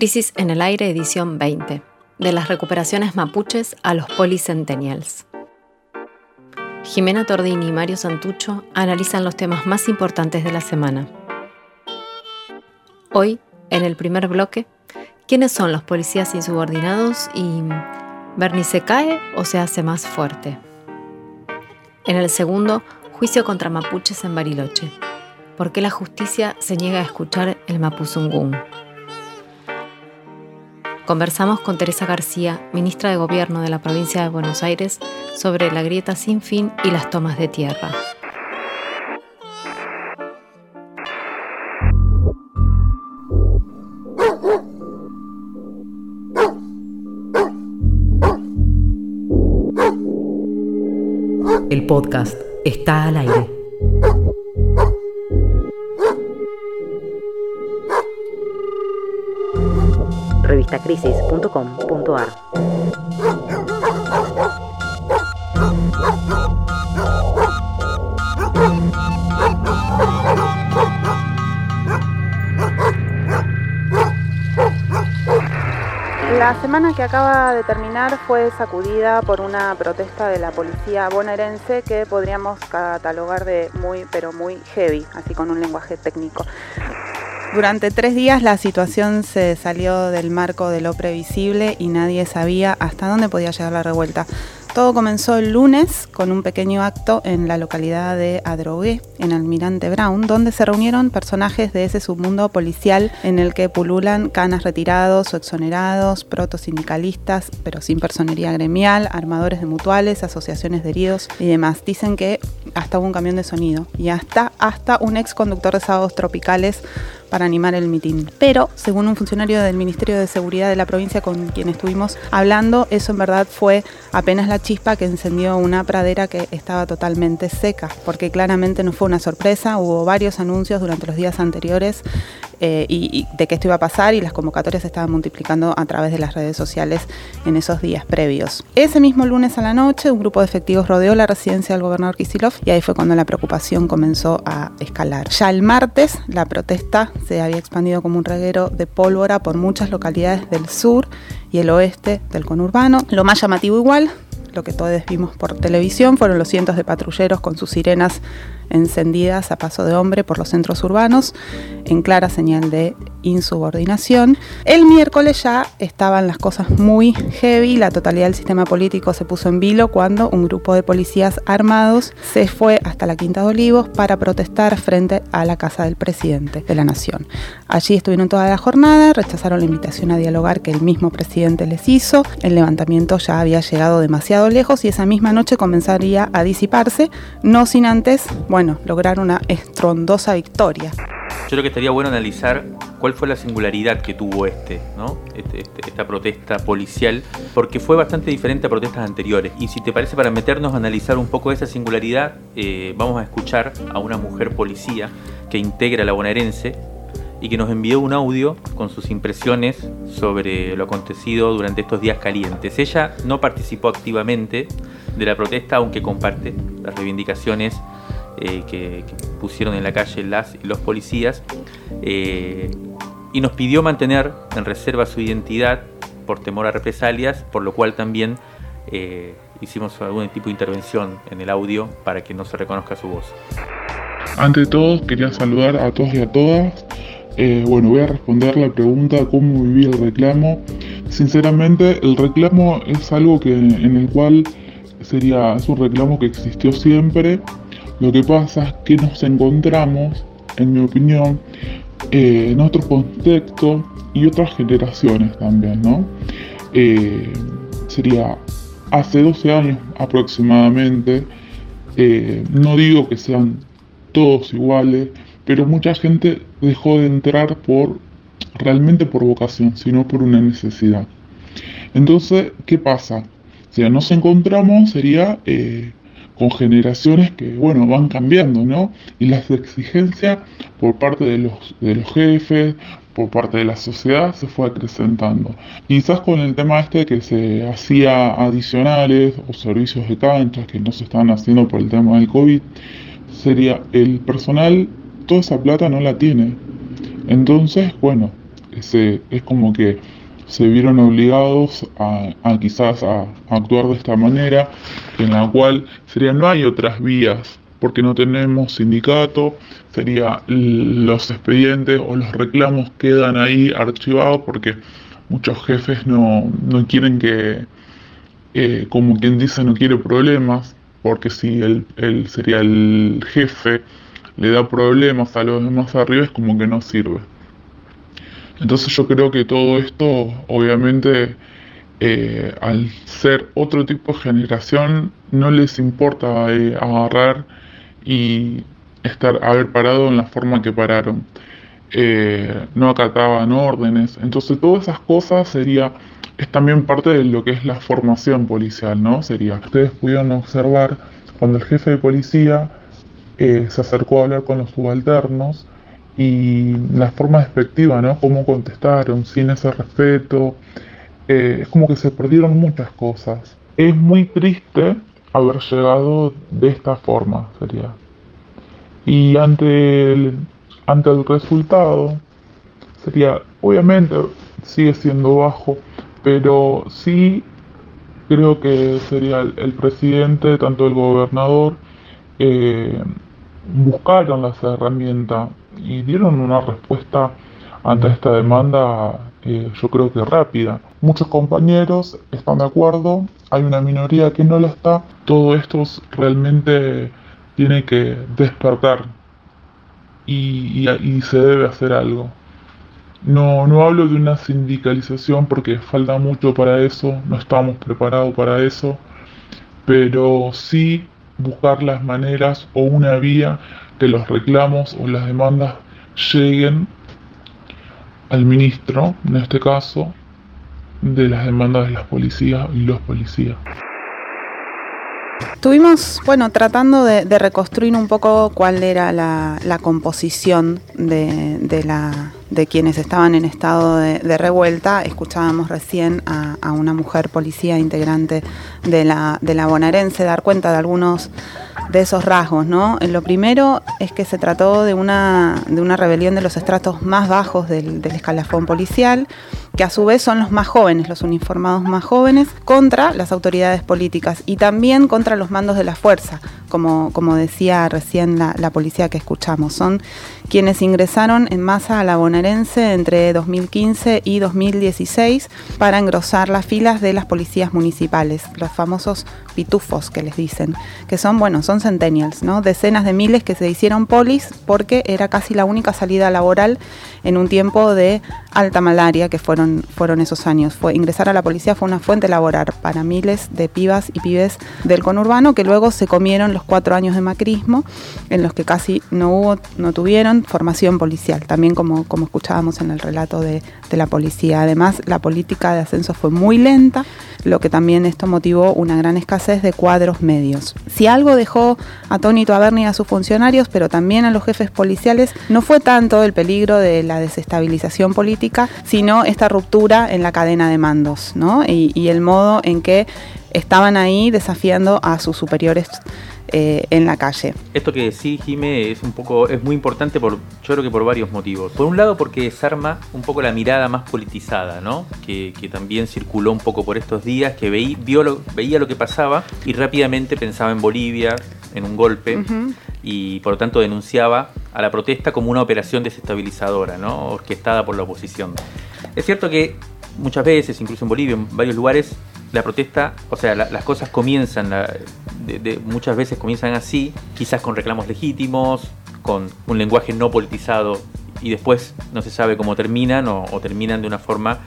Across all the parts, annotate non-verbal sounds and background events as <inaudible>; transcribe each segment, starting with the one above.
Crisis en el Aire, edición 20. De las recuperaciones mapuches a los policentennials. Jimena Tordini y Mario Santucho analizan los temas más importantes de la semana. Hoy, en el primer bloque, ¿quiénes son los policías insubordinados y Bernie se cae o se hace más fuerte? En el segundo, juicio contra mapuches en Bariloche. ¿Por qué la justicia se niega a escuchar el mapuzungún? Conversamos con Teresa García, ministra de Gobierno de la provincia de Buenos Aires, sobre la grieta sin fin y las tomas de tierra. El podcast está al aire. La semana que acaba de terminar fue sacudida por una protesta de la policía bonaerense que podríamos catalogar de muy, pero muy heavy, así con un lenguaje técnico. Durante tres días la situación se salió del marco de lo previsible y nadie sabía hasta dónde podía llegar la revuelta. Todo comenzó el lunes con un pequeño acto en la localidad de Adrogué, en Almirante Brown, donde se reunieron personajes de ese submundo policial en el que pululan canas retirados o exonerados, protosindicalistas, pero sin personería gremial, armadores de mutuales, asociaciones de heridos y demás. Dicen que hasta hubo un camión de sonido y hasta, hasta un ex conductor de sábados tropicales para animar el mitin. Pero, según un funcionario del Ministerio de Seguridad de la provincia con quien estuvimos hablando, eso en verdad fue apenas la chispa que encendió una pradera que estaba totalmente seca, porque claramente no fue una sorpresa, hubo varios anuncios durante los días anteriores eh, y, de que esto iba a pasar y las convocatorias se estaban multiplicando a través de las redes sociales en esos días previos. Ese mismo lunes a la noche, un grupo de efectivos rodeó la residencia del gobernador Kisilov y ahí fue cuando la preocupación comenzó a escalar. Ya el martes, la protesta se había expandido como un reguero de pólvora por muchas localidades del sur y el oeste del conurbano. Lo más llamativo igual, lo que todos vimos por televisión, fueron los cientos de patrulleros con sus sirenas encendidas a paso de hombre por los centros urbanos, en clara señal de insubordinación. El miércoles ya estaban las cosas muy heavy, la totalidad del sistema político se puso en vilo cuando un grupo de policías armados se fue hasta la Quinta de Olivos para protestar frente a la casa del presidente de la Nación. Allí estuvieron toda la jornada, rechazaron la invitación a dialogar que el mismo presidente les hizo, el levantamiento ya había llegado demasiado lejos y esa misma noche comenzaría a disiparse, no sin antes, bueno, lograr una estrondosa victoria. Yo creo que estaría bueno analizar cuál fue la singularidad que tuvo este, ¿no? Este, este, esta protesta policial, porque fue bastante diferente a protestas anteriores. Y si te parece, para meternos a analizar un poco esa singularidad, eh, vamos a escuchar a una mujer policía que integra la bonaerense y que nos envió un audio con sus impresiones sobre lo acontecido durante estos días calientes. Ella no participó activamente de la protesta, aunque comparte las reivindicaciones eh, que, pusieron en la calle las los policías eh, y nos pidió mantener en reserva su identidad por temor a represalias, por lo cual también eh, hicimos algún tipo de intervención en el audio para que no se reconozca su voz. Ante todo, quería saludar a todos y a todas. bueno, voy a responder la pregunta cómo viví el reclamo. Sinceramente, el reclamo es algo que, en el cual sería, es un reclamo que existió siempre lo que pasa es que nos encontramos, en mi opinión, eh, en otro contexto y otras generaciones también, ¿no? Eh, sería hace 12 años aproximadamente, eh, no digo que sean todos iguales, pero mucha gente dejó de entrar por realmente por vocación, sino por una necesidad. Entonces, ¿qué pasa? Si nos encontramos sería con generaciones que, bueno, van cambiando, ¿no? Y las exigencias por parte de los, de los jefes, por parte de la sociedad, se fue acrecentando. Quizás con el tema este que se hacía adicionales o servicios de canchas que no se estaban haciendo por el tema del COVID, sería el personal, toda esa plata no la tiene. Entonces, bueno, se, es como que se vieron obligados a, quizás a, actuar de esta manera, en la cual sería no hay otras vías, porque no tenemos sindicato, sería los expedientes o los reclamos quedan ahí archivados porque muchos jefes no, quieren que, eh, como quien dice, no quiere problemas, porque si él sería el jefe, le da problemas a los demás arriba, es como que no sirve. Entonces yo creo que todo esto, obviamente, eh, al ser otro tipo de generación, no les importa eh, agarrar y estar, haber parado en la forma que pararon. Eh, no acataban órdenes. Entonces todas esas cosas sería, es también parte de lo que es la formación policial, ¿no? Sería, ustedes pudieron observar cuando el jefe de policía se acercó a hablar con los subalternos, y la forma despectiva, ¿no? Cómo contestaron sin ese respeto. Eh, es como que se perdieron muchas cosas. Es muy triste haber llegado de esta forma, sería. Y ante el, ante el resultado, sería, obviamente sigue siendo bajo, pero sí creo que sería el, presidente, tanto el gobernador, eh, buscaron las herramientas y dieron una respuesta ante esta demanda eh, yo creo que rápida. Muchos compañeros están de acuerdo, hay una minoría que no lo está. Todo esto realmente tiene que despertar y, se debe hacer algo. No, no hablo de una sindicalización porque falta mucho para eso, no estamos preparados para eso, pero sí buscar las maneras o una vía que los reclamos o las demandas lleguen al ministro, en este caso, de las demandas de las policías y los policías. Estuvimos, bueno, tratando de, reconstruir un poco cuál era la, composición de, la, de quienes estaban en estado de, revuelta. Escuchábamos recién a, una mujer policía integrante de la, de la bonaerense dar cuenta de algunos de esos rasgos, ¿no? Lo primero es que se trató de una, de una rebelión de los estratos más bajos del, del escalafón policial que a su vez son los más jóvenes, los uniformados más jóvenes, contra las autoridades políticas y también contra los mandos de la fuerza, como, como decía recién la, policía que escuchamos. Son quienes ingresaron en masa a la bonaerense entre 2015 y 2016 para engrosar las filas de las policías municipales, los famosos pitufos que les dicen, que son, bueno, son centennials, ¿no? Decenas de miles que se hicieron polis porque era casi la única salida laboral en un tiempo de alta malaria que fueron, fueron esos años. Fue, ingresar a la policía fue una fuente laboral para miles de pibas y pibes del conurbano que luego se comieron los cuatro años de macrismo, en los que casi no hubo, no tuvieron formación policial, también como, como escuchábamos en el relato de, de la policía. Además, la política de ascenso fue muy lenta, lo que también esto motivó una gran escasez de cuadros medios. Si algo dejó atónito a Bernie y a sus funcionarios, pero también a los jefes policiales, no fue tanto el peligro de la desestabilización política, sino esta ruptura en la cadena de mandos, ¿no? Y, y el modo en que estaban ahí desafiando a sus superiores eh, en la calle. Esto que decís, Jime, es un poco, es muy importante por, yo creo que por varios motivos. Por un lado, porque desarma un poco la mirada más politizada, ¿no? Que, también circuló un poco por estos días, que veí, vio veía lo que pasaba y rápidamente pensaba en Bolivia, en un golpe, y por lo tanto denunciaba a la protesta como una operación desestabilizadora, ¿no? Orquestada por la oposición. Es cierto que muchas veces, incluso en Bolivia, en varios lugares, la protesta, o sea, las cosas comienzan, muchas veces comienzan así, quizás con reclamos legítimos, con un lenguaje no politizado y después no se sabe cómo terminan o, terminan de una forma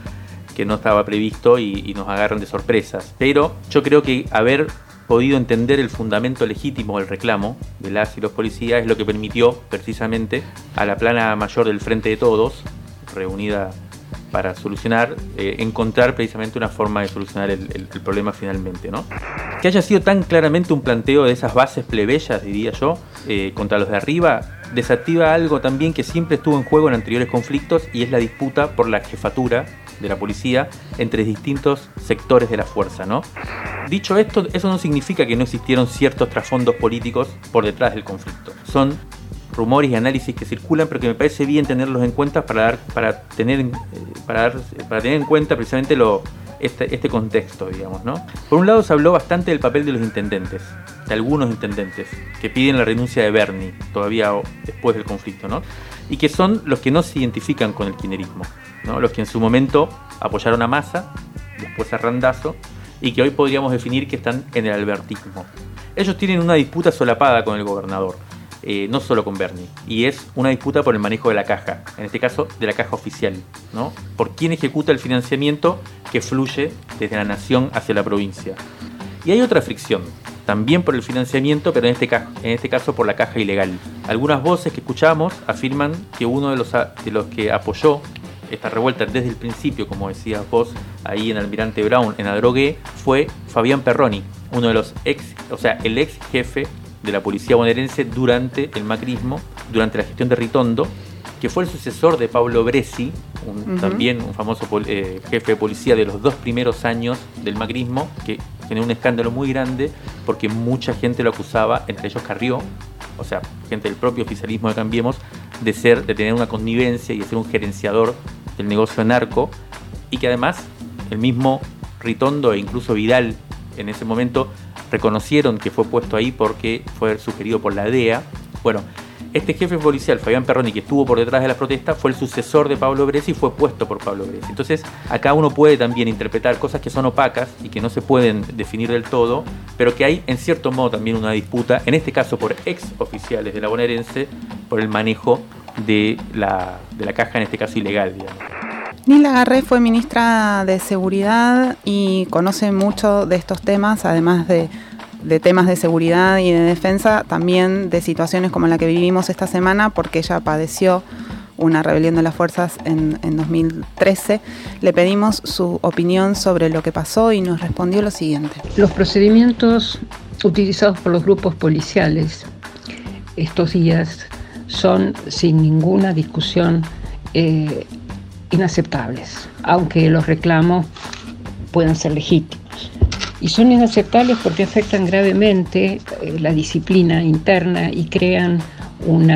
que no estaba previsto y, nos agarran de sorpresas. Pero yo creo que haber podido entender el fundamento legítimo del reclamo de las y los policías es lo que permitió precisamente a la plana mayor del Frente de Todos, reunida para solucionar, eh, encontrar precisamente una forma de solucionar el, problema finalmente. ¿no? Que haya sido tan claramente un planteo de esas bases plebeyas, diría yo, eh, contra los de arriba, desactiva algo también que siempre estuvo en juego en anteriores conflictos y es la disputa por la jefatura de la policía entre distintos sectores de la fuerza, ¿no? Dicho esto, eso no significa que no existieron ciertos trasfondos políticos por detrás del conflicto. Son rumores y análisis que circulan, pero que me parece bien tenerlos en cuenta para, dar, para, tener, eh, para, para tener en cuenta precisamente lo, este, este, contexto, digamos, ¿no? Por un lado se habló bastante del papel de los intendentes, de algunos intendentes, que piden la renuncia de Bernie, todavía después del conflicto, ¿no? Y que son los que no se identifican con el kirchnerismo, ¿no? Los que en su momento apoyaron a Massa, después a Randazo, y que hoy podríamos definir que están en el albertismo. Ellos tienen una disputa solapada con el gobernador, eh, no solo con Bernie, y es una disputa por el manejo de la caja, en este caso de la caja oficial, ¿no? Por quién ejecuta el financiamiento que fluye desde la nación hacia la provincia. Y hay otra fricción, también por el financiamiento, pero en este, en este caso por la caja ilegal. Algunas voces que escuchamos afirman que uno de los, de los que apoyó esta revuelta desde el principio, como decías vos, ahí en Almirante Brown, en Adrogué, fue Fabián Perroni, uno de los ex, o sea, el ex jefe de la policía bonaerense durante el macrismo, durante la gestión de Ritondo, que fue el sucesor de Pablo Bresi, también un famoso eh, jefe de policía de los dos primeros años del macrismo, que generó un escándalo muy grande porque mucha gente lo acusaba, entre ellos Carrió, o sea, gente del propio oficialismo de Cambiemos, de ser, de tener una connivencia y de ser un gerenciador del negocio narco, y que además el mismo Ritondo e incluso Vidal en ese momento reconocieron que fue puesto ahí porque fue sugerido por la DEA. Bueno, este jefe policial, Fabián Perroni, que estuvo por detrás de la protesta, fue el sucesor de Pablo Bresi y fue puesto por Pablo Bresi. Entonces, acá uno puede también interpretar cosas que son opacas y que no se pueden definir del todo, pero que hay en cierto modo también una disputa, en este caso por ex oficiales de la bonaerense, por el manejo de la, de la caja, en este caso ilegal, digamos. Nila Garré fue ministra de Seguridad y conoce mucho de estos temas, además de, temas de seguridad y de defensa, también de situaciones como la que vivimos esta semana, porque ella padeció una rebelión de las fuerzas en, en 2013. Le pedimos su opinión sobre lo que pasó y nos respondió lo siguiente. Los procedimientos utilizados por los grupos policiales estos días son sin ninguna discusión eh, inaceptables, aunque los reclamos puedan ser legítimos. Y son inaceptables porque afectan gravemente eh, la disciplina interna y crean un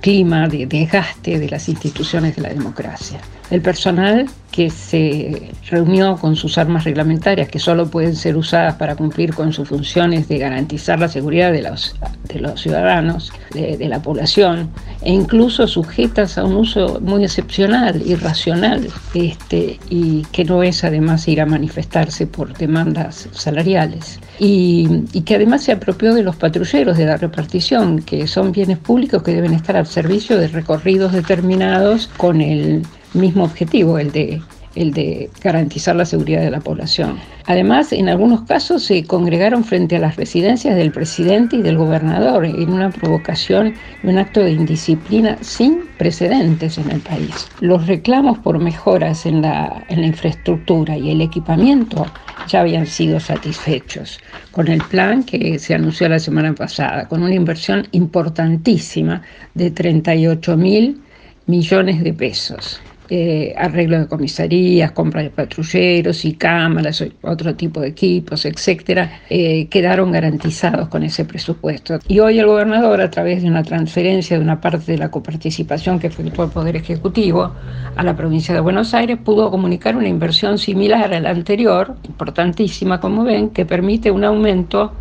clima de desgaste de las instituciones de la democracia. El personal que se reunió con sus armas reglamentarias, que solo pueden ser usadas para cumplir con sus funciones de garantizar la seguridad de los, de los ciudadanos, de, la población, e incluso sujetas a un uso muy excepcional, irracional, este, y que no es además ir a manifestarse por demandas salariales. Y, y que además se apropió de los patrulleros de la repartición, que son bienes públicos que deben estar al servicio de recorridos determinados con el mismo objetivo, el de, el de garantizar la seguridad de la población. Además, en algunos casos se congregaron frente a las residencias del presidente y del gobernador en una provocación y un acto de indisciplina sin precedentes en el país. Los reclamos por mejoras en la, en la infraestructura y el equipamiento ya habían sido satisfechos con el plan que se anunció la semana pasada, con una inversión importantísima de 38 mil millones de pesos. Eh, arreglo de comisarías, compra de patrulleros y cámaras, otro tipo de equipos, etcétera, eh, quedaron garantizados con ese presupuesto. Y hoy el gobernador, a través de una transferencia de una parte de la coparticipación que efectuó el Poder Ejecutivo a la provincia de Buenos Aires, pudo comunicar una inversión similar a la anterior, importantísima como ven, que permite un aumento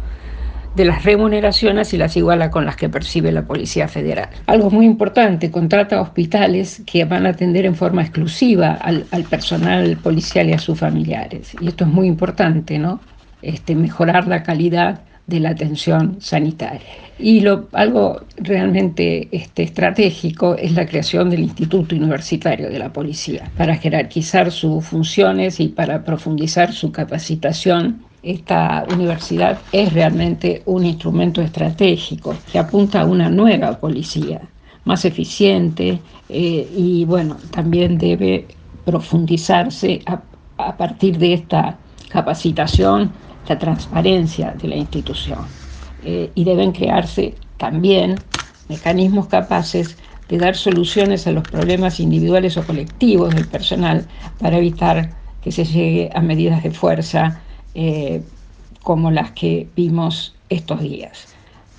de las remuneraciones y las iguala con las que percibe la Policía Federal. Algo muy importante, contrata hospitales que van a atender en forma exclusiva al, personal policial y a sus familiares. Y esto es muy importante, ¿no? Este, mejorar la calidad de la atención sanitaria. Y lo, algo realmente este, estratégico es la creación del Instituto Universitario de la Policía, para jerarquizar sus funciones y para profundizar su capacitación esta universidad es realmente un instrumento estratégico que apunta a una nueva policía, más eficiente eh, y bueno, también debe profundizarse a, partir de esta capacitación, la transparencia de la institución. Eh, y deben crearse también mecanismos capaces de dar soluciones a los problemas individuales o colectivos del personal para evitar que se llegue a medidas de fuerza eh, como las que vimos estos días.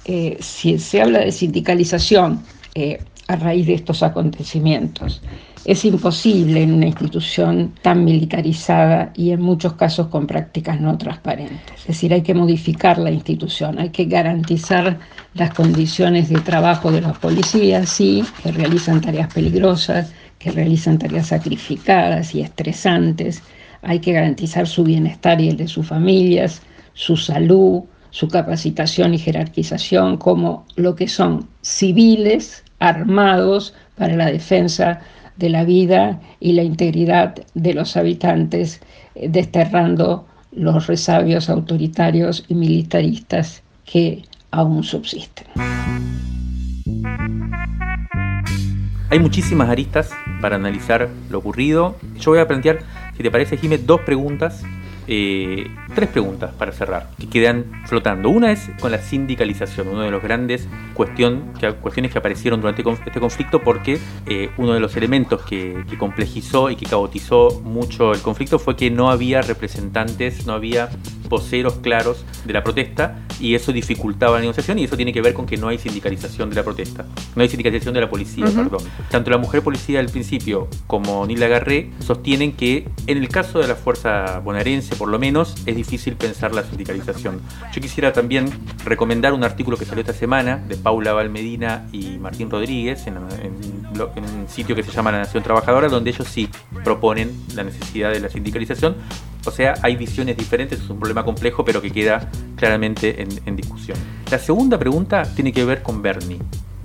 eh, si se habla de sindicalización eh, a raíz de estos acontecimientos, es imposible en una institución tan militarizada y en muchos casos con prácticas no transparentes. Es decir, hay que modificar la institución, hay que garantizar las condiciones de trabajo de los policías, sí, que realizan tareas peligrosas, que realizan tareas sacrificadas y estresantes, hay que garantizar su bienestar y el de sus familias, su salud, su capacitación y jerarquización como lo que son civiles armados para la defensa de la vida y la integridad de los habitantes, eh, desterrando los resabios autoritarios y militaristas que aún subsisten. Hay muchísimas aristas para analizar lo ocurrido. Yo voy a plantear, si te parece, Jiménez, dos preguntas eh, tres preguntas para cerrar que quedan flotando. Una es con la sindicalización, una de las grandes cuestión, que, cuestiones que aparecieron durante este conflicto porque eh, uno de los elementos que, complejizó y que caotizó mucho el conflicto fue que no había representantes, no había voceros claros de la protesta y eso dificultaba la negociación y eso tiene que ver con que no hay sindicalización de la protesta, no hay sindicalización de la policía, perdón. Tanto la mujer policía al principio como Nila Garré sostienen que en el caso de la fuerza bonaerense por lo menos, es difícil pensar la sindicalización. Yo quisiera también recomendar un artículo que salió esta semana de Paula Valmedina y Martín Rodríguez en, un sitio que se llama La Nación Trabajadora, donde ellos sí proponen la necesidad de la sindicalización. O sea, hay visiones diferentes, es un problema complejo, pero que queda claramente en, discusión. La segunda pregunta tiene que ver con Bernie.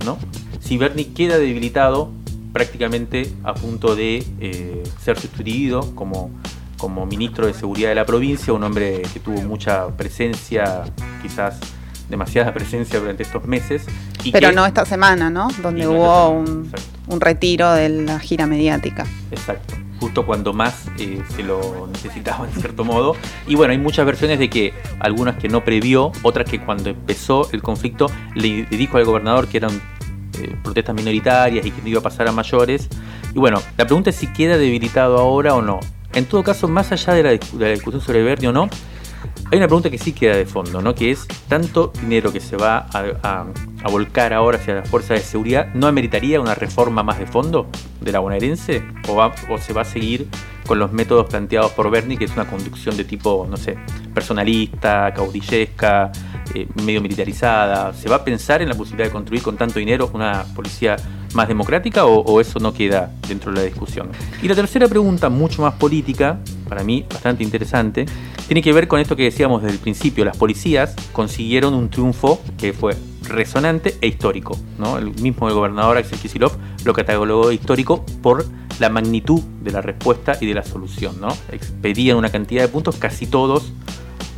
¿no? Si Bernie queda debilitado, prácticamente a punto de eh, ser sustituido como como ministro de Seguridad de la provincia, un hombre que tuvo mucha presencia, quizás demasiada <laughs> presencia durante estos meses. Pero no esta semana, ¿no? Donde hubo un, retiro de la gira mediática. Exacto justo cuando más eh, se lo necesitaba en cierto modo. Y bueno, hay muchas versiones de que algunas que no previó, otras que cuando empezó el conflicto le, dijo al gobernador que eran eh, protestas minoritarias y que no iba a pasar a mayores. Y bueno, la pregunta es si queda debilitado ahora o no. En todo caso, más allá de la, discusión sobre Bernie o no, hay una pregunta que sí queda de fondo, ¿no? Que es tanto dinero que se va a, volcar ahora hacia las fuerzas de seguridad, ¿no ameritaría una reforma más de fondo de la bonaerense? ¿O, va, o se va a seguir con los métodos planteados por Bernie, que es una conducción de tipo, no sé, personalista, caudillesca, eh, medio militarizada? ¿Se va a pensar en la posibilidad de construir con tanto dinero una policía más democrática o, eso no queda dentro de la discusión? Y la tercera pregunta, mucho más política, para mí bastante interesante, tiene que ver con esto que decíamos desde el principio. Las policías consiguieron un triunfo que fue resonante e histórico. ¿no? El mismo el gobernador Axel Kicillof lo catalogó histórico por la magnitud de la respuesta y de la solución. ¿no? Pedían una cantidad de puntos, casi todos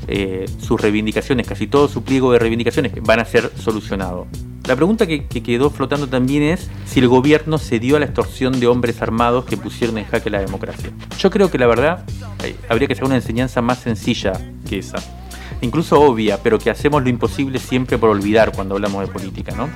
eh, sus reivindicaciones, casi todo su pliego de reivindicaciones van a ser solucionados. La pregunta que, quedó flotando también es si el gobierno se dio a la extorsión de hombres armados que pusieron en jaque la democracia. Yo creo que la verdad eh, habría que hacer una enseñanza más sencilla que esa. Incluso obvia, pero que hacemos lo imposible siempre por olvidar cuando hablamos de política, ¿no?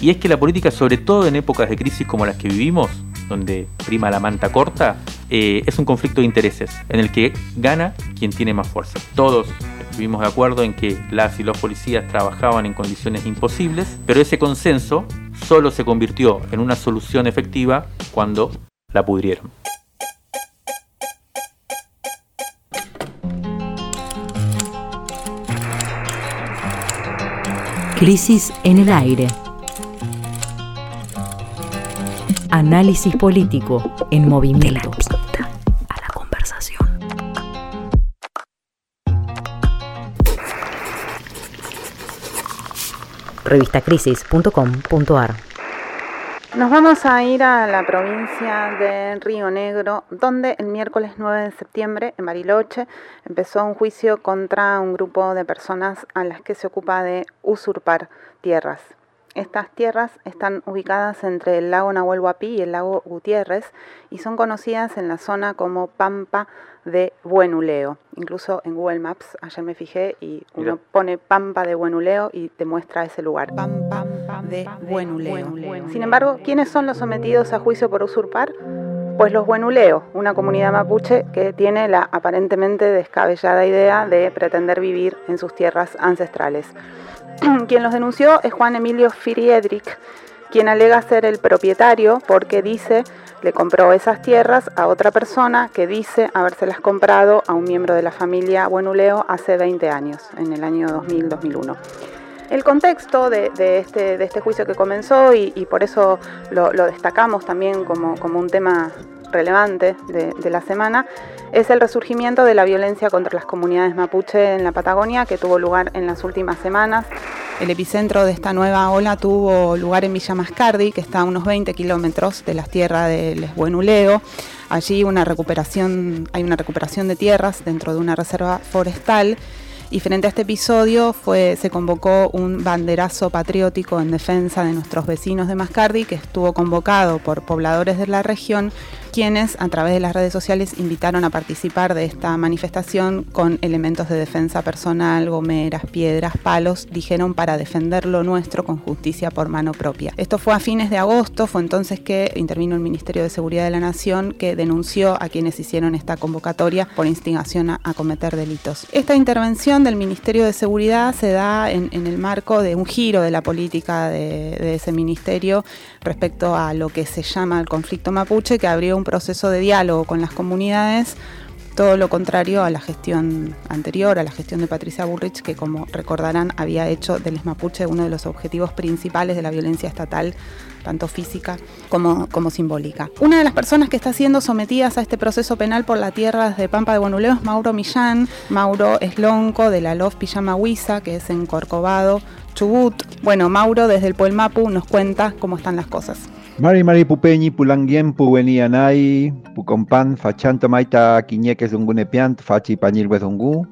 Y es que la política, sobre todo en épocas de crisis como las que vivimos, donde prima la manta corta, eh, es un conflicto de intereses, en el que gana quien tiene más fuerza. Todos estuvimos de acuerdo en que las y los policías trabajaban en condiciones imposibles, pero ese consenso solo se convirtió en una solución efectiva cuando la pudrieron. Crisis en el aire. Análisis político en movimiento. Revistacrisis.com.ar Nos vamos a ir a la provincia de Río Negro, donde el miércoles 9 de septiembre, en Bariloche, empezó un juicio contra un grupo de personas a las que se ocupa de usurpar tierras. Estas tierras están ubicadas entre el lago Nahuel Huapi y el lago Gutiérrez y son conocidas en la zona como Pampa de Buenuleo. Incluso en Google Maps, ayer me fijé y uno pone Pampa de Buenuleo y te muestra ese lugar. Pampa de Buenuleo. Sin embargo, ¿quiénes son los sometidos a juicio por usurpar? Pues los Buenuleo, una comunidad mapuche que tiene la aparentemente descabellada idea de pretender vivir en sus tierras ancestrales. <clears throat> Quien los denunció es Juan Emilio Firiedrich, quien alega ser el propietario porque dice le compró esas tierras a otra persona que dice habérselas comprado a un miembro de la familia Buenuleo hace 20 años, en el año 2000-2001. El contexto de, este, de, este, juicio que comenzó y, por eso lo, destacamos también como, como un tema relevante de, la semana es el resurgimiento de la violencia contra las comunidades mapuche en la Patagonia que tuvo lugar en las últimas semanas. El epicentro de esta nueva ola tuvo lugar en Villa Mascardi, que está a unos 20 kilómetros de las tierras del Esbuenuleo. Allí una recuperación, hay una recuperación de tierras dentro de una reserva forestal y frente a este episodio fue, se convocó un banderazo patriótico en defensa de nuestros vecinos de Mascardi que estuvo convocado por pobladores de la región quienes a través de las redes sociales invitaron a participar de esta manifestación con elementos de defensa personal, gomeras, piedras, palos, dijeron para defender lo nuestro con justicia por mano propia. Esto fue a fines de agosto, fue entonces que intervino el Ministerio de Seguridad de la Nación que denunció a quienes hicieron esta convocatoria por instigación a, cometer delitos. Esta intervención del Ministerio de Seguridad se da en, el marco de un giro de la política de, de ese ministerio respecto a lo que se llama el conflicto mapuche, que abrió un proceso de diálogo con las comunidades, todo lo contrario a la gestión anterior, a la gestión de Patricia Burrich, que como recordarán había hecho del Mapuche uno de los objetivos principales de la violencia estatal, tanto física como, como simbólica. Una de las personas que está siendo sometidas a este proceso penal por la tierra de Pampa de Bonuleo es Mauro Millán. Mauro es lonco de la LOF Huiza, que es en Corcovado, Chubut. Bueno, Mauro desde el Puelmapu nos cuenta cómo están las cosas. Mari Mari Pupeñi Pulangien Puenianay Pucompan Fachanto Maita Quiñeque Zungunepiant Fachi Pañil Wezungu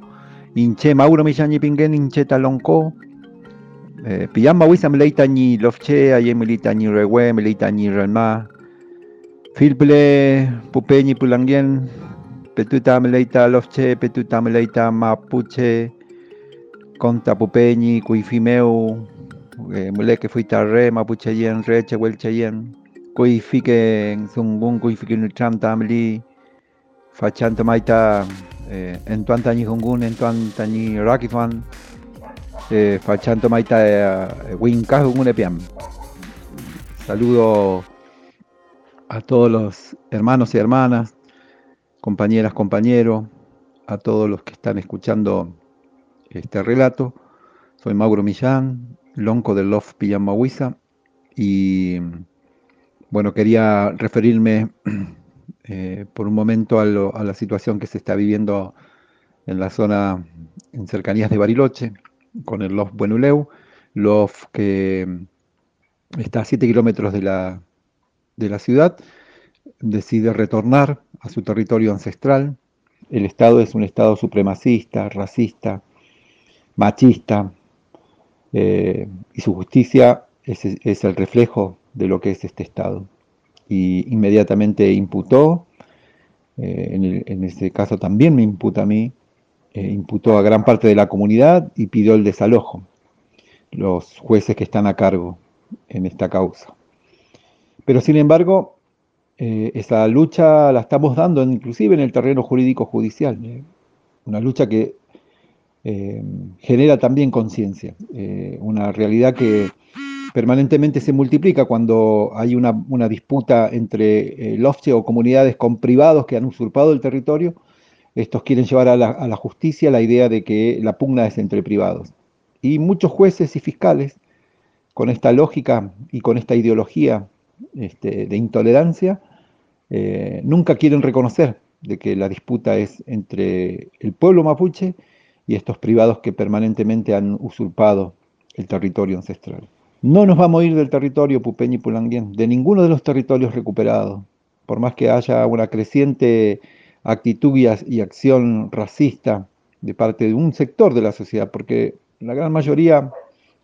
Inche Mauro Michani Pingen Inche Talonco. Eh, Piyama Wisam Leita Ni Lofche Ayem Melita Ni Rewe Melita Ni Renma. Filple Pupeñi Pulangien Petuta Meleita Lofche Petuta Meleita Mapuche Conta Pupeñi Cuifimeu eh, Muleke Fuitarre Mapuche Yen Reche Welche kui fike zungun fike nutram tamli fachan tomaita eh, en tuan tani hungun en tuan tani rakifan eh, fachan tomaita eh, winka hungun epiam. Saludo a todos los hermanos y hermanas compañeras compañeros a todos los que están escuchando este relato. Soy Mauro Millán lonco del Love Piyamahuiza y bueno, quería referirme <clears throat> eh, por un momento a, la situación que se está viviendo en la zona en cercanías de Bariloche, con el Lof Buenuleu, Lof que está a 7 kilómetros de la, de la ciudad, decide retornar a su territorio ancestral. El Estado es un Estado supremacista, racista, machista, eh, y su justicia es, es el reflejo de lo que es este Estado. Y inmediatamente imputó, eh, en, este caso también me imputa a mí, eh, imputó a gran parte de la comunidad y pidió el desalojo, los jueces que están a cargo en esta causa. Pero sin embargo, eh, esa lucha la estamos dando inclusive en el terreno jurídico judicial, una lucha que genera también conciencia, una realidad que permanentemente se multiplica cuando hay una, disputa entre eh, o comunidades con privados que han usurpado el territorio. Estos quieren llevar a la, justicia la idea de que la pugna es entre privados. Y muchos jueces y fiscales, con esta lógica y con esta ideología este, de intolerancia, eh, nunca quieren reconocer de que la disputa es entre el pueblo mapuche y estos privados que permanentemente han usurpado el territorio ancestral. No nos vamos a ir del territorio Pupeñi y Pulanguien, de ninguno de los territorios recuperados, por más que haya una creciente actitud y acción racista de parte de un sector de la sociedad, porque la gran mayoría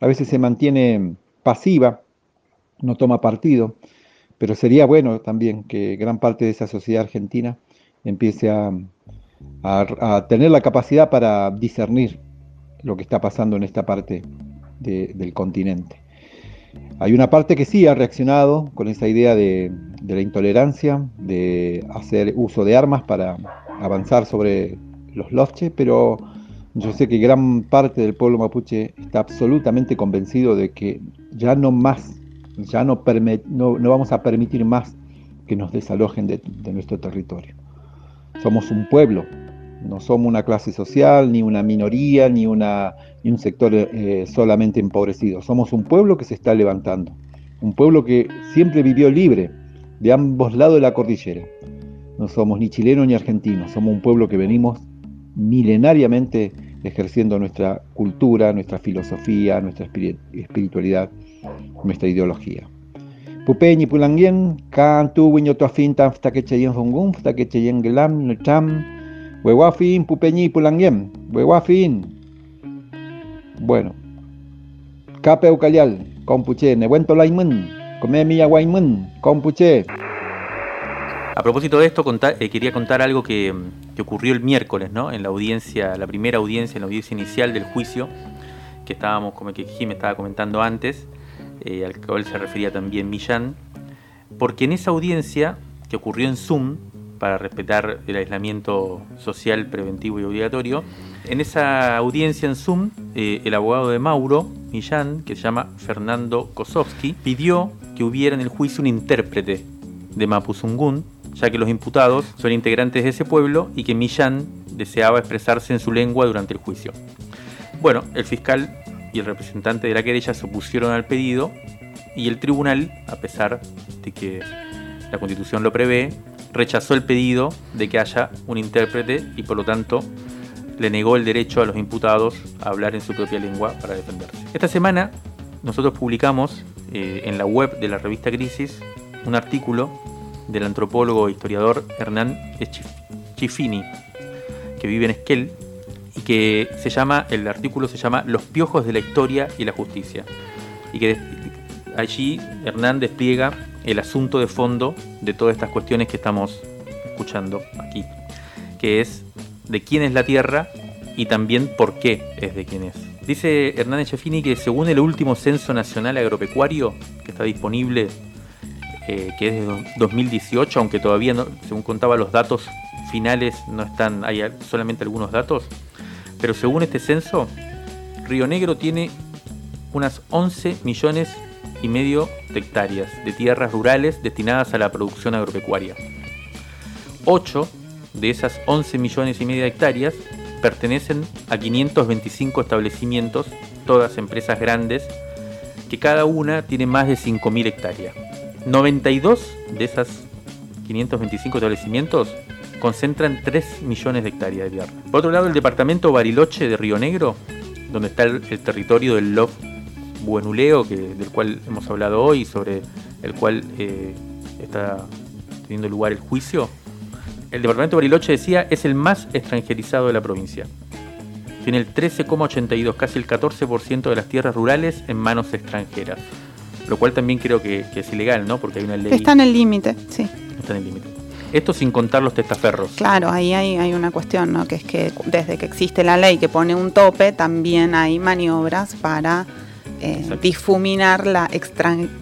a veces se mantiene pasiva, no toma partido, pero sería bueno también que gran parte de esa sociedad argentina empiece a, tener la capacidad para discernir lo que está pasando en esta parte del continente. Hay una parte que sí ha reaccionado con esa idea de, la intolerancia, de hacer uso de armas para avanzar sobre los lofches, pero Yo sé que gran parte del pueblo mapuche está absolutamente convencido de que ya no más, ya no, vamos a permitir más que nos desalojen de, nuestro territorio. Somos un pueblo, no somos una clase social, ni una minoría, ni, un sector eh, solamente empobrecido. Somos un pueblo que se está levantando, un pueblo que siempre vivió libre de ambos lados de la cordillera. No somos ni chilenos ni argentinos, somos un pueblo que venimos milenariamente ejerciendo nuestra cultura, nuestra filosofía, nuestra espiritualidad, nuestra ideología. Pupeñi pulangien, kan tu winyo to afin tam fta que cheyen hongun, fta que cheyen gelam, huehuafin, pupeñi pulangien, huehuafin. Bueno, cape ucayal, compuche, nehuento laimun, come mi aguaimun, compuche. A propósito de esto, eh, quería contar algo que, ocurrió el miércoles, ¿no? En la audiencia, la primera audiencia, en la audiencia inicial del juicio, que estábamos, como que Jim estaba comentando antes, eh, al cual se refería también Millán, porque en esa audiencia, que ocurrió en Zoom, para respetar el aislamiento social preventivo y obligatorio, en esa audiencia en Zoom, eh, el abogado de Mauro, Millán, que se llama Fernando Kosowski, pidió que hubiera en el juicio un intérprete de Mapuzungún ya que los imputados son integrantes de ese pueblo y que Millán deseaba expresarse en su lengua durante el juicio. Bueno, el fiscal y el representante de la querella se opusieron al pedido y el tribunal, a pesar de que la constitución lo prevé, rechazó el pedido de que haya un intérprete y por lo tanto le negó el derecho a los imputados a hablar en su propia lengua para defenderse. Esta semana nosotros publicamos eh, en la web de la revista Crisis un artículo del antropólogo e historiador Hernán Chifini, que vive en Esquel, y que se llama, el artículo se llama Los piojos de la historia y la justicia. Y que allí Hernán despliega el asunto de fondo de todas estas cuestiones que estamos escuchando aquí, que es de quién es la Tierra y también por qué es de quién es. Dice Hernán Chefini que según el último censo nacional agropecuario que está disponible eh, que es de 2018, aunque todavía, no, según contaba, los datos finales no están, hay solamente algunos datos, pero según este censo, Río Negro tiene unas 11 millones y medio de hectáreas de tierras rurales destinadas a la producción agropecuaria. 8 de esas 11 millones y medio de hectáreas pertenecen a 525 establecimientos, todas empresas grandes, que cada una tiene más de 5.000 hectáreas. 92 de esas 525 establecimientos concentran 3 millones de hectáreas de tierra. Por otro lado, el departamento Bariloche de Río Negro, donde está el, territorio del LOF Buenuleo, que, del cual hemos hablado hoy, sobre el cual eh, está teniendo lugar el juicio, el departamento Bariloche decía es el más extranjerizado de la provincia. Tiene el 13,82, casi el 14% de las tierras rurales en manos extranjeras lo cual también creo que, es ilegal, ¿no? Porque hay una ley. Está en el límite, sí. Está en el límite. Esto sin contar los testaferros. Claro, ahí hay, hay, una cuestión, ¿no? Que es que desde que existe la ley que pone un tope, también hay maniobras para eh, difuminar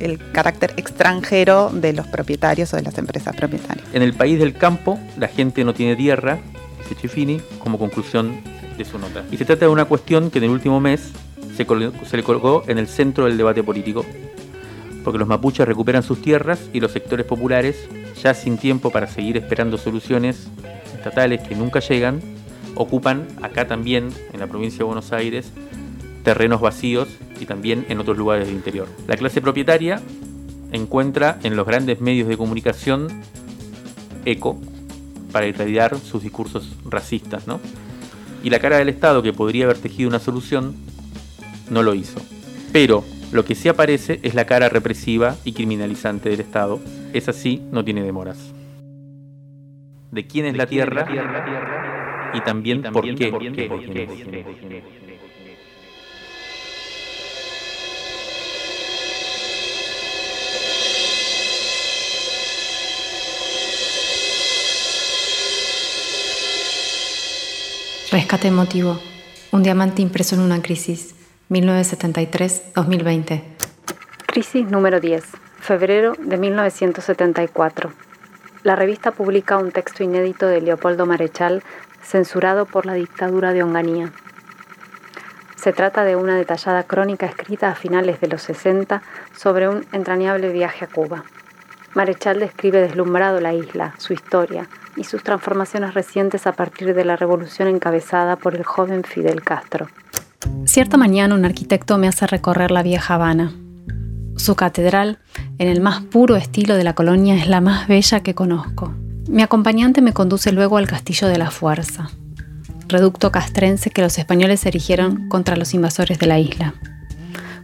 el carácter extranjero de los propietarios o de las empresas propietarias. En el país del campo, la gente no tiene tierra, dice Chifini, como conclusión de su nota. Y se trata de una cuestión que en el último mes se, se le colocó en el centro del debate político porque los mapuches recuperan sus tierras y los sectores populares, ya sin tiempo para seguir esperando soluciones estatales que nunca llegan, ocupan acá también, en la provincia de Buenos Aires, terrenos vacíos y también en otros lugares del interior. La clase propietaria encuentra en los grandes medios de comunicación eco para irradiar sus discursos racistas, ¿no? Y la cara del Estado, que podría haber tejido una solución, no lo hizo. Pero lo que sí aparece es la cara represiva y criminalizante del Estado. Es así, no tiene demoras. ¿De quién es, la, tierra? Y también, por qué. ¿Por qué? Rescate emotivo. Un diamante impreso en una crisis. 1973-2020. Crisis número 10, febrero de 1974. La revista publica un texto inédito de Leopoldo Marechal censurado por la dictadura de Onganía. Se trata de una detallada crónica escrita a finales de los 60 sobre un entrañable viaje a Cuba. Marechal describe deslumbrado la isla, su historia y sus transformaciones recientes a partir de la revolución encabezada por el joven Fidel Castro. Cierta mañana un arquitecto me hace recorrer la vieja Habana. Su catedral, en el más puro estilo de la colonia, es la más bella que conozco. Mi acompañante me conduce luego al Castillo de la Fuerza, reducto castrense que los españoles erigieron contra los invasores de la isla.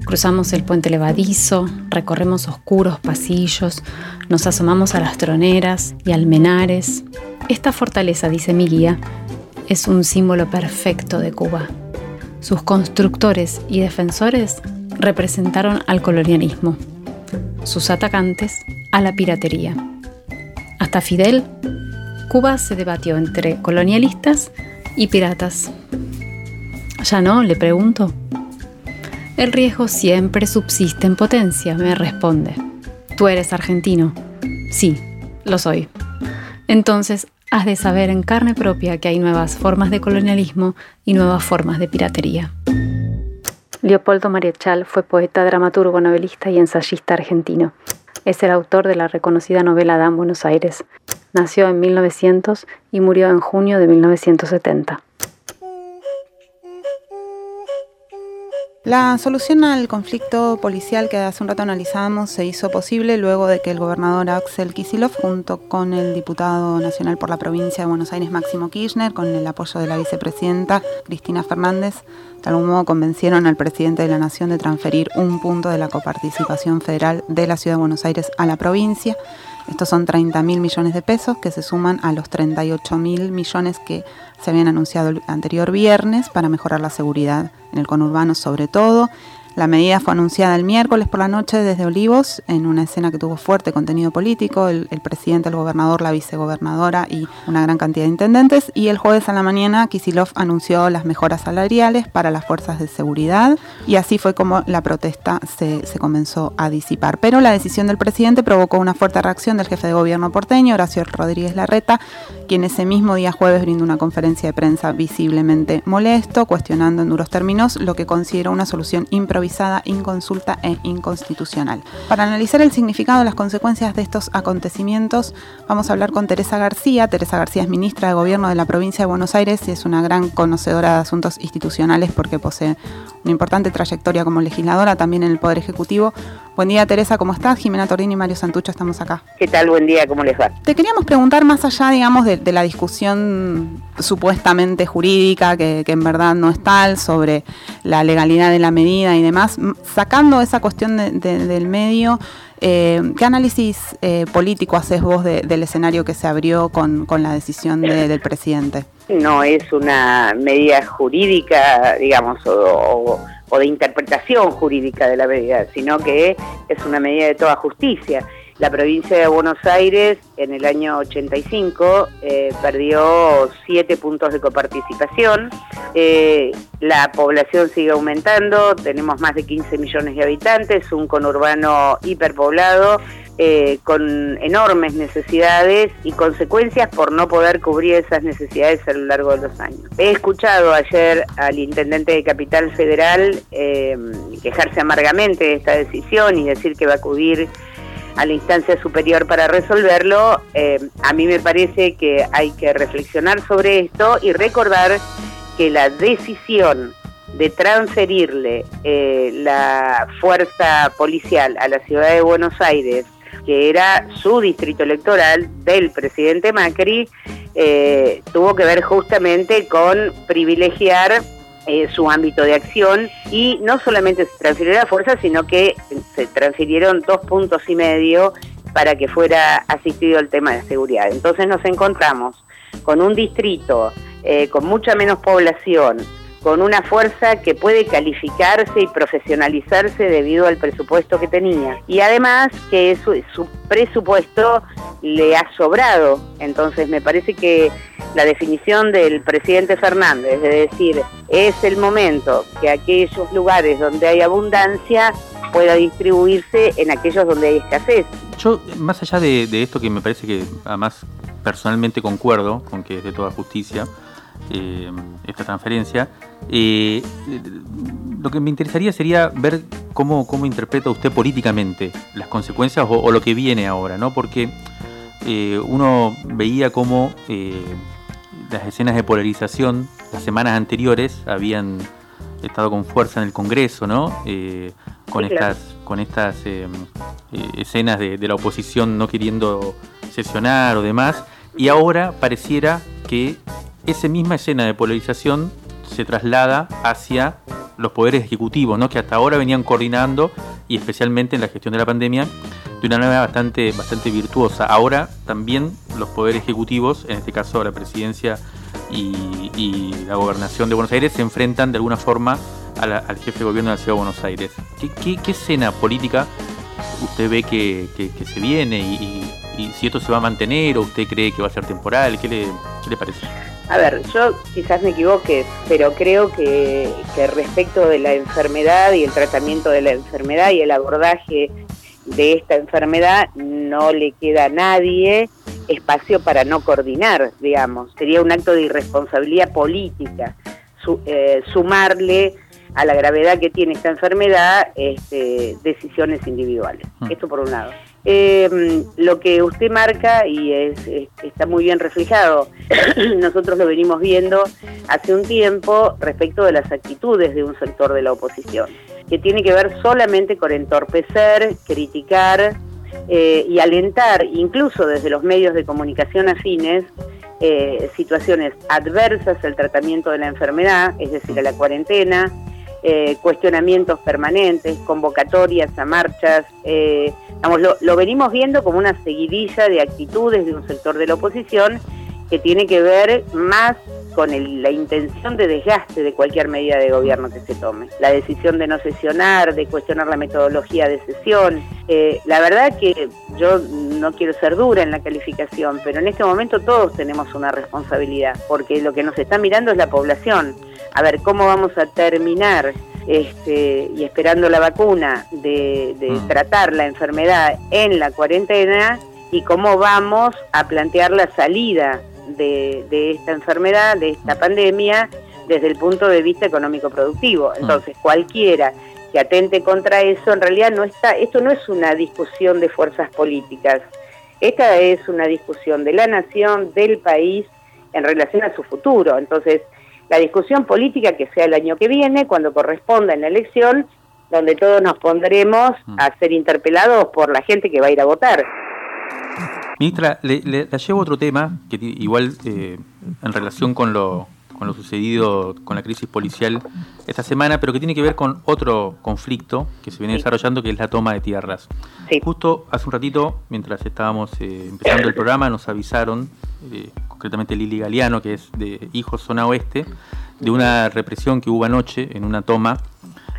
Cruzamos el puente levadizo, recorremos oscuros pasillos, nos asomamos a las troneras y almenares. Esta fortaleza, dice mi guía, es un símbolo perfecto de Cuba. Sus constructores y defensores representaron al colonialismo, sus atacantes a la piratería. Hasta Fidel, Cuba se debatió entre colonialistas y piratas. ¿Ya no? Le pregunto. El riesgo siempre subsiste en potencia, me responde. ¿Tú eres argentino? Sí, lo soy. Entonces, has de saber en carne propia que hay nuevas formas de colonialismo y nuevas formas de piratería. Leopoldo Mariachal fue poeta, dramaturgo, novelista y ensayista argentino. Es el autor de la reconocida novela Dan Buenos Aires. Nació en 1900 y murió en junio de 1970. La solución al conflicto policial que hace un rato analizábamos se hizo posible luego de que el gobernador Axel Kisilov, junto con el diputado nacional por la provincia de Buenos Aires Máximo Kirchner, con el apoyo de la vicepresidenta Cristina Fernández, de algún modo convencieron al presidente de la Nación de transferir un punto de la coparticipación federal de la Ciudad de Buenos Aires a la provincia. Estos son 30 mil millones de pesos que se suman a los 38 mil millones que se habían anunciado el anterior viernes para mejorar la seguridad en el conurbano sobre todo la medida fue anunciada el miércoles por la noche desde Olivos, en una escena que tuvo fuerte contenido político, el, presidente, el gobernador, la vicegobernadora y una gran cantidad de intendentes. Y el jueves a la mañana Kisilov anunció las mejoras salariales para las fuerzas de seguridad y así fue como la protesta se, comenzó a disipar. Pero la decisión del presidente provocó una fuerte reacción del jefe de gobierno porteño, Horacio Rodríguez Larreta, quien ese mismo día jueves brindó una conferencia de prensa visiblemente molesto, cuestionando en duros términos lo que consideró una solución improvisada inconsulta e inconstitucional. Para analizar el significado y las consecuencias de estos acontecimientos, vamos a hablar con Teresa García. Teresa García es ministra de Gobierno de la provincia de Buenos Aires y es una gran conocedora de asuntos institucionales porque posee una importante trayectoria como legisladora también en el Poder Ejecutivo. Buen día, Teresa, ¿cómo estás? Jimena Tordini y Mario Santucho estamos acá. ¿Qué tal? Buen día, ¿cómo les va? Te queríamos preguntar más allá, digamos, de, la discusión supuestamente jurídica, que, en verdad no es tal, sobre la legalidad de la medida y demás, sacando esa cuestión del medio, eh, ¿Qué análisis eh, político haces vos del escenario que se abrió con, la decisión del presidente? No es una medida jurídica, digamos, o, de interpretación jurídica de la medida, sino que es una medida de toda justicia. La provincia de Buenos Aires en el año 85 eh, perdió siete puntos de coparticipación. Eh, la población sigue aumentando, tenemos más de 15 millones de habitantes, un conurbano hiperpoblado. Eh, con enormes necesidades y consecuencias por no poder cubrir esas necesidades a lo largo de los años. He escuchado ayer al intendente de Capital Federal quejarse amargamente de esta decisión y decir que va a acudir a la instancia superior para resolverlo, eh, a mí me parece que hay que reflexionar sobre esto y recordar que la decisión de transferirle eh, la fuerza policial a la ciudad de Buenos Aires, que era su distrito electoral del presidente Macri, eh, tuvo que ver justamente con privilegiar eh, su ámbito de acción y no solamente se transfirió la fuerza, sino que se transfirieron dos puntos y medio para que fuera asistido el tema de seguridad. Entonces nos encontramos con un distrito eh, con mucha menos población, con una fuerza que puede calificarse y profesionalizarse debido al presupuesto que tenía. Y además que su, su presupuesto le ha sobrado. Entonces me parece que la definición del presidente Fernández de decir es el momento que aquellos lugares donde hay abundancia pueda distribuirse en aquellos donde hay escasez. Yo, más allá de, esto que me parece que además personalmente concuerdo con que es de toda justicia, eh, esta transferencia. Eh, lo que me interesaría sería ver cómo, cómo interpreta usted políticamente las consecuencias o, lo que viene ahora, ¿no? Porque uno veía cómo las escenas de polarización las semanas anteriores habían estado con fuerza en el Congreso, ¿no? con, estas, con estas escenas de, de la oposición no queriendo sesionar o demás, y ahora pareciera que esa misma escena de polarización se traslada hacia los poderes ejecutivos, ¿no? que hasta ahora venían coordinando y especialmente en la gestión de la pandemia de una manera bastante, bastante virtuosa. Ahora también los poderes ejecutivos, en este caso la presidencia y, la gobernación de Buenos Aires, se enfrentan de alguna forma al jefe de gobierno de la Ciudad de Buenos Aires. ¿Qué, escena política usted ve que, se viene y, y si esto se va a mantener o usted cree que va a ser temporal, ¿qué le, qué le parece? A ver, yo quizás me equivoque, pero creo que, que, respecto de la enfermedad y el tratamiento de la enfermedad y el abordaje de esta enfermedad no le queda a nadie espacio para no coordinar, digamos. Sería un acto de irresponsabilidad política eh, sumarle a la gravedad que tiene esta enfermedad este, decisiones individuales. Mm. Esto por un lado. Eh, lo que usted marca y es, está muy bien reflejado, <clears throat> nosotros lo venimos viendo hace un tiempo respecto de las actitudes de un sector de la oposición, que tiene que ver solamente con entorpecer, criticar eh, y alentar, incluso desde los medios de comunicación afines, eh, situaciones adversas al tratamiento de la enfermedad, es decir, a la cuarentena, eh, cuestionamientos permanentes, convocatorias a marchas. Eh, lo, venimos viendo como una seguidilla de actitudes de un sector de la oposición que tiene que ver más con la intención de desgaste de cualquier medida de gobierno que se tome. La decisión de no sesionar, de cuestionar la metodología de sesión. Eh, la verdad que yo no quiero ser dura en la calificación, pero en este momento todos tenemos una responsabilidad, porque lo que nos está mirando es la población a ver cómo vamos a terminar este, y esperando la vacuna de, mm. tratar la enfermedad en la cuarentena y cómo vamos a plantear la salida de, esta enfermedad, de esta mm. pandemia, desde el punto de vista económico productivo. Mm. Entonces, cualquiera que atente contra eso, en realidad no está, esto no es una discusión de fuerzas políticas, esta es una discusión de la nación, del país, en relación a su futuro. Entonces, la discusión política que sea el año que viene, cuando corresponda en la elección, donde todos nos pondremos mm. a ser interpelados por la gente que va a ir a votar. Ministra, le, llevo otro tema, que igual eh, en relación con lo, con lo sucedido con la crisis policial esta semana, pero que tiene que ver con otro conflicto que se viene desarrollando, que es la toma de tierras. Justo hace un ratito, mientras estábamos eh, empezando el programa, nos avisaron eh, concretamente Lili Galeano, que es de Hijos Zona Oeste, de una represión que hubo anoche en una toma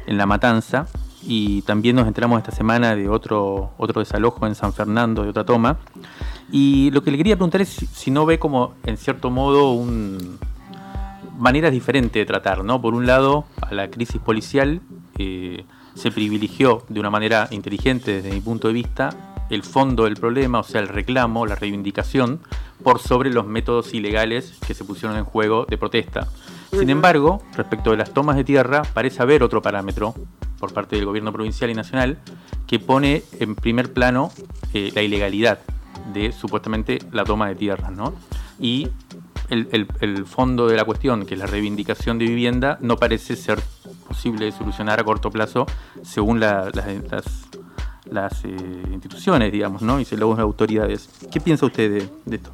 en La Matanza. Y también nos enteramos esta semana de otro, otro desalojo en San Fernando, de otra toma. Y lo que le quería preguntar es si, no ve como, en cierto modo, un, maneras diferentes de tratar, ¿no? Por un lado, a la crisis policial eh, se privilegió de una manera inteligente desde mi punto de vista el fondo del problema, o sea, el reclamo, la reivindicación, por sobre los métodos ilegales que se pusieron en juego de protesta. Sin embargo, respecto de las tomas de tierra, parece haber otro parámetro por parte del gobierno provincial y nacional que pone en primer plano eh, la ilegalidad de supuestamente la toma de tierra, ¿no? Y el, fondo de la cuestión, que es la reivindicación de vivienda, no parece ser posible de solucionar a corto plazo según las, las eh, instituciones, digamos, ¿no? y según las autoridades. ¿Qué piensa usted de esto?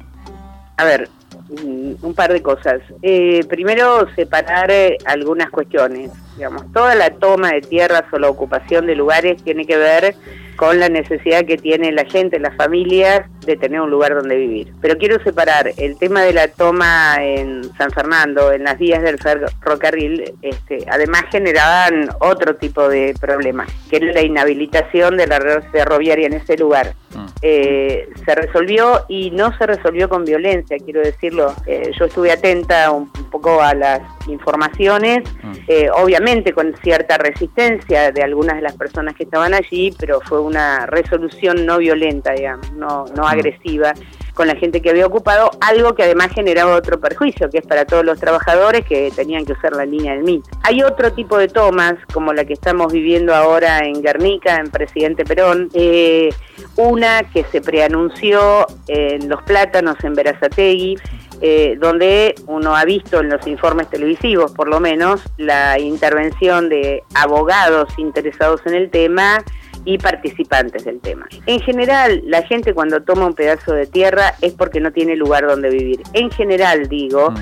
A ver, un par de cosas. Eh, primero, separar eh, algunas cuestiones. Digamos, toda la toma de tierras o la ocupación de lugares tiene que ver con la necesidad que tiene la gente, las familias, de tener un lugar donde vivir. Pero quiero separar el tema de la toma en San Fernando, en las vías del ferrocarril, este, además generaban otro tipo de problemas, que era la inhabilitación de la red ferroviaria en ese lugar. Mm. Eh, se resolvió y no se resolvió con violencia, quiero decirlo. Eh, yo estuve atenta un, poco a las informaciones, mm. eh, obviamente con cierta resistencia de algunas de las personas que estaban allí, pero fue una resolución no violenta, digamos, no, no mm. agresiva. Con la gente que había ocupado, algo que además generaba otro perjuicio, que es para todos los trabajadores que tenían que usar la línea del MIT. Hay otro tipo de tomas, como la que estamos viviendo ahora en Guernica, en Presidente Perón, eh, una que se preanunció en Los Plátanos, en Verazategui, eh, donde uno ha visto en los informes televisivos, por lo menos, la intervención de abogados interesados en el tema y participantes del tema. En general, la gente cuando toma un pedazo de tierra es porque no tiene lugar donde vivir. En general, digo, mm.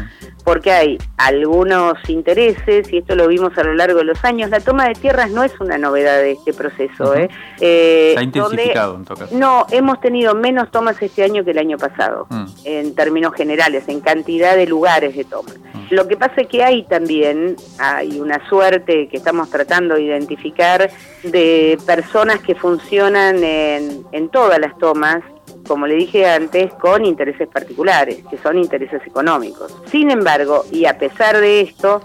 porque hay algunos intereses, y esto lo vimos a lo largo de los años, la toma de tierras no es una novedad de este proceso. ¿eh? eh ha intensificado en todo caso. No, hemos tenido menos tomas este año que el año pasado, mm. en términos generales, en cantidad de lugares de toma. Lo que pasa es que hay también, hay una suerte que estamos tratando de identificar de personas que funcionan en, todas las tomas, como le dije antes, con intereses particulares, que son intereses económicos. Sin embargo, y a pesar de esto,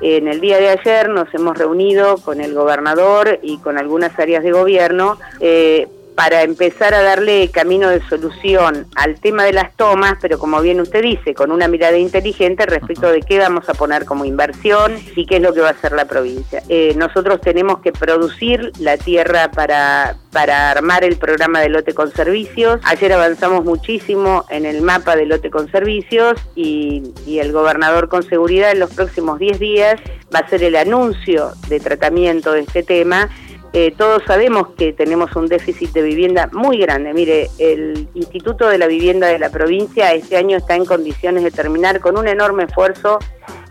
en el día de ayer nos hemos reunido con el gobernador y con algunas áreas de gobierno eh, para empezar a darle camino de solución al tema de las tomas, pero como bien usted dice, con una mirada inteligente respecto de qué vamos a poner como inversión y qué es lo que va a hacer la provincia. Eh, nosotros tenemos que producir la tierra para, para armar el programa de lote con servicios. Ayer avanzamos muchísimo en el mapa de lote con servicios y, y el gobernador con seguridad en los próximos 10 días va a hacer el anuncio de tratamiento de este tema eh, todos sabemos que tenemos un déficit de vivienda muy grande. Mire, el Instituto de la Vivienda de la provincia este año está en condiciones de terminar con un enorme esfuerzo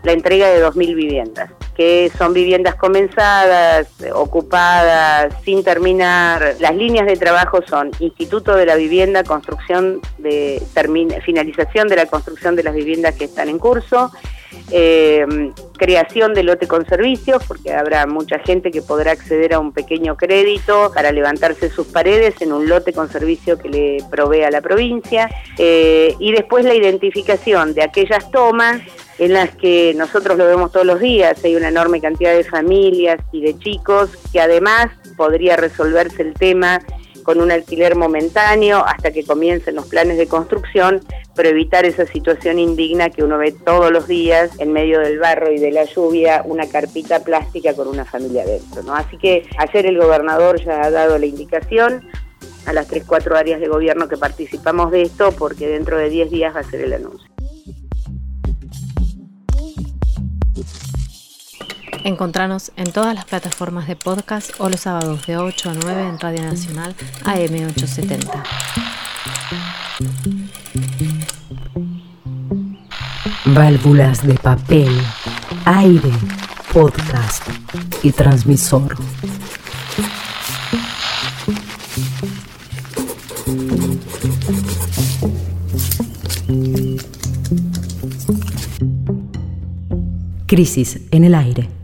la entrega de 2.000 viviendas, que son viviendas comenzadas, ocupadas, sin terminar. Las líneas de trabajo son Instituto de la Vivienda, construcción de finalización de la construcción de las viviendas que están en curso, eh, creación de lote con servicios, porque habrá mucha gente que podrá acceder a un pequeño crédito para levantarse sus paredes en un lote con servicio que le provea la provincia, eh, y después la identificación de aquellas tomas en las que nosotros lo vemos todos los días, hay una enorme cantidad de familias y de chicos que además podría resolverse el tema con un alquiler momentáneo hasta que comiencen los planes de construcción, pero evitar esa situación indigna que uno ve todos los días en medio del barro y de la lluvia, una carpita plástica con una familia dentro. ¿no? Así que ayer el gobernador ya ha dado la indicación a las tres, cuatro áreas de gobierno que participamos de esto, porque dentro de 10 días va a ser el anuncio. Encontranos en todas las plataformas de podcast o los sábados de 8 a 9 en Radio Nacional AM870. Válvulas de papel, aire, podcast y transmisor. Crisis en el aire.